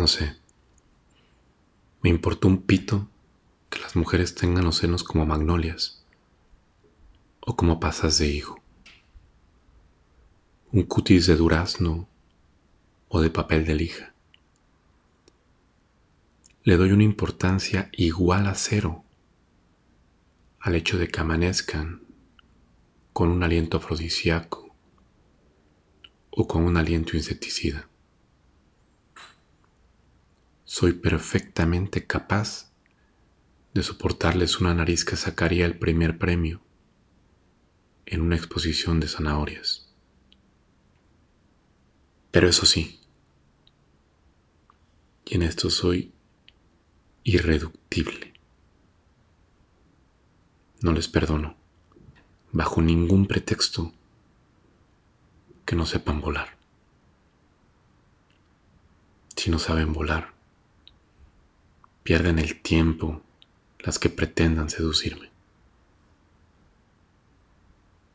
No sé. Me importa un pito que las mujeres tengan los senos como magnolias o como pasas de higo. Un cutis de durazno o de papel de lija. Le doy una importancia igual a cero al hecho de que amanezcan con un aliento afrodisíaco o con un aliento insecticida. Soy perfectamente capaz de soportarles una nariz que sacaría el primer premio en una exposición de zanahorias. Pero eso sí, y en esto soy irreductible. No les perdono, bajo ningún pretexto, que no sepan volar. Si no saben volar, pierden el tiempo las que pretendan seducirme.